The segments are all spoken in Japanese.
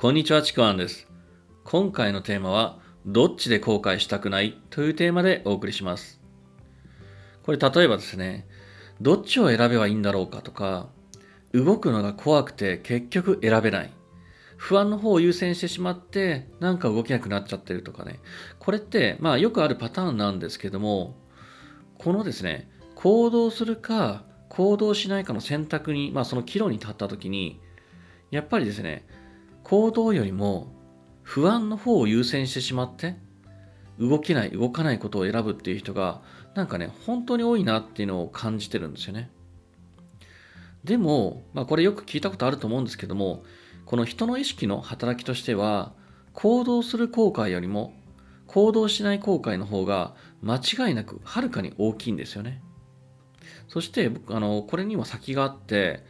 こんにちは、ちくわんです。今回のテーマは、どっちで後悔したくない？というテーマでお送りします。これ例えばですね、どっちを選べばいいんだろうかとか、動くのが怖くて結局選べない。不安の方を優先してしまって、なんか動けなくなっちゃってるとかね。これって、まあよくあるパターンなんですけども、このですね、行動するか、行動しないかの選択に、まあその岐路に立った時に、やっぱりですね、行動よりも不安の方を優先してしまって動けない動かないことを選ぶっていう人がなんかね本当に多いなっていうのを感じてるんですよね。でも、まあ、これよく聞いたことあると思うんですけどもこの人の意識の働きとしては行動する後悔よりも行動しない後悔の方が間違いなくはるかに大きいんですよね。そして僕あのこれには先があって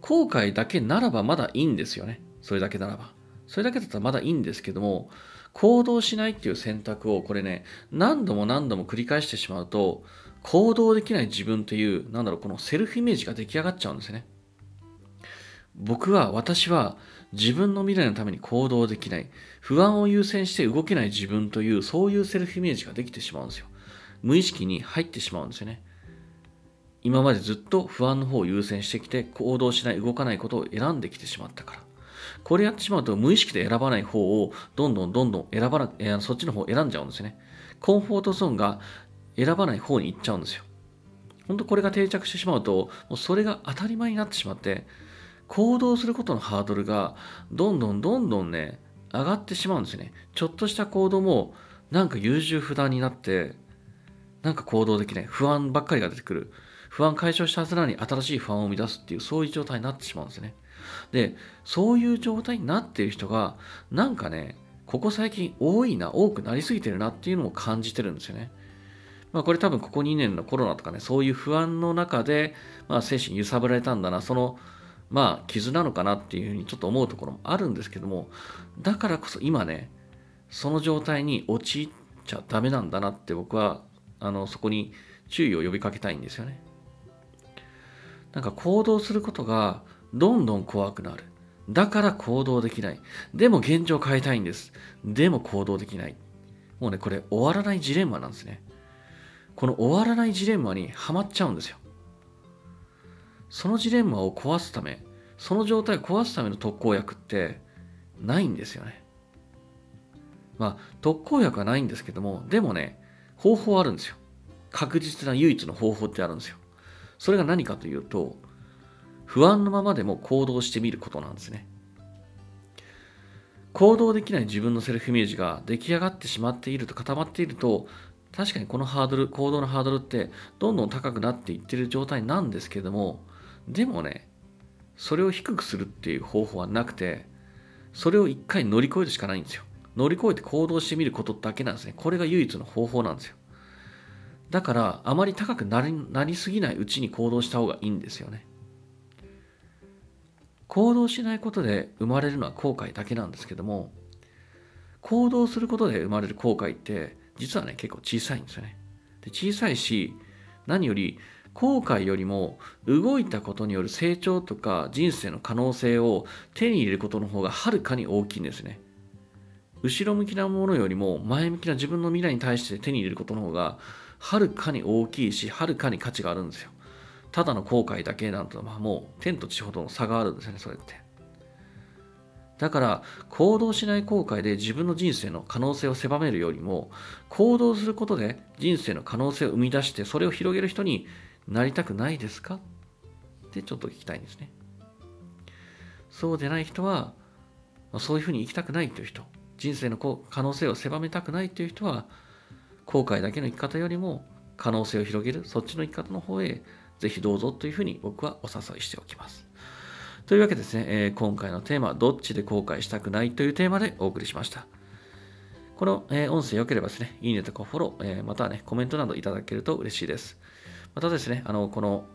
後悔だけならばまだいいんですよね。それだけならば。それだけだったらまだいいんですけども、行動しないっていう選択をこれね、何度も何度も繰り返してしまうと、行動できない自分っていう、なんだろう、このセルフイメージが出来上がっちゃうんですね。僕は、私は自分の未来のために行動できない、不安を優先して動けない自分という、そういうセルフイメージができてしまうんですよ。無意識に入ってしまうんですよね。今までずっと不安の方を優先してきて行動しない動かないことを選んできてしまったからこれやってしまうと無意識で選ばない方をどんどんどんどん選ばな、えーそっちの方を選んじゃうんですよね。コンフォートゾーンが選ばない方に行っちゃうんですよ。本当これが定着してしまうともうそれが当たり前になってしまって行動することのハードルがどんどんどんどんね上がってしまうんですよね。ちょっとした行動もなんか優柔不断になってなんか行動できない不安ばっかりが出てくる。不安解消したはずなのに新しい不安を生み出すっていうそういう状態になってしまうんですね。でそういう状態になっている人がなんかねここ最近多いな多くなりすぎてるなっていうのを感じてるんですよね。まあこれ多分ここ2年のコロナとかねそういう不安の中で、まあ、精神揺さぶられたんだなそのまあ傷なのかなっていうふうにちょっと思うところもあるんですけどもだからこそ今ねその状態に陥っちゃダメなんだなって僕はあのそこに注意を呼びかけたいんですよね。なんか行動することがどんどん怖くなる。だから行動できない。でも現状変えたいんです。でも行動できない。もうね、これ終わらないジレンマなんですね。この終わらないジレンマにはまっちゃうんですよ。そのジレンマを壊すため、その状態を壊すための特効薬ってないんですよね。まあ、特効薬はないんですけども、でもね、方法あるんですよ。確実な唯一の方法ってあるんですよ。それが何かというと、不安のままでも行動してみることなんですね。行動できない自分のセルフイメージが出来上がってしまっていると固まっていると、確かにこのハードル、行動のハードルってどんどん高くなっていってる状態なんですけども、でもね、それを低くするっていう方法はなくて、それを一回乗り越えるしかないんですよ。乗り越えて行動してみることだけなんですね。これが唯一の方法なんですよ。だから、あまり高くなりなりすぎないうちに行動した方がいいんですよね。行動しないことで生まれるのは後悔だけなんですけども、行動することで生まれる後悔って、実はね、結構小さいんですよね。で小さいし、何より、後悔よりも動いたことによる成長とか人生の可能性を手に入れることの方がはるかに大きいんですね。後ろ向きなものよりも前向きな自分の未来に対して手に入れることの方がはるかに大きいし、はるかに価値があるんですよ。ただの後悔だけなんと、まあ、もう天と地ほどの差があるんですよね、それって。だから、行動しない後悔で自分の人生の可能性を狭めるよりも、行動することで人生の可能性を生み出して、それを広げる人になりたくないですか？ってちょっと聞きたいんですね。そうでない人は、そういうふうに生きたくないという人、人生の可能性を狭めたくないという人は、後悔だけの生き方よりも可能性を広げる、そっちの生き方の方へぜひどうぞというふうに僕はお誘いしておきます。というわけでですね、えー今回のテーマ、どっちで後悔したくないというテーマでお送りしました。この、えー音声良ければですね、いいねとかフォロー、えーまたはね、コメントなどいただけると嬉しいです。またですね、あの、この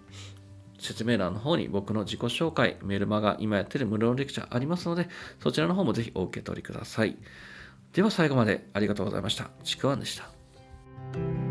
説明欄の方に僕の自己紹介、メルマガ、今やってる無料のレクチャーありますので、そちらの方もぜひお受け取りください。では最後までありがとうございました。ちくわんでした。Bye.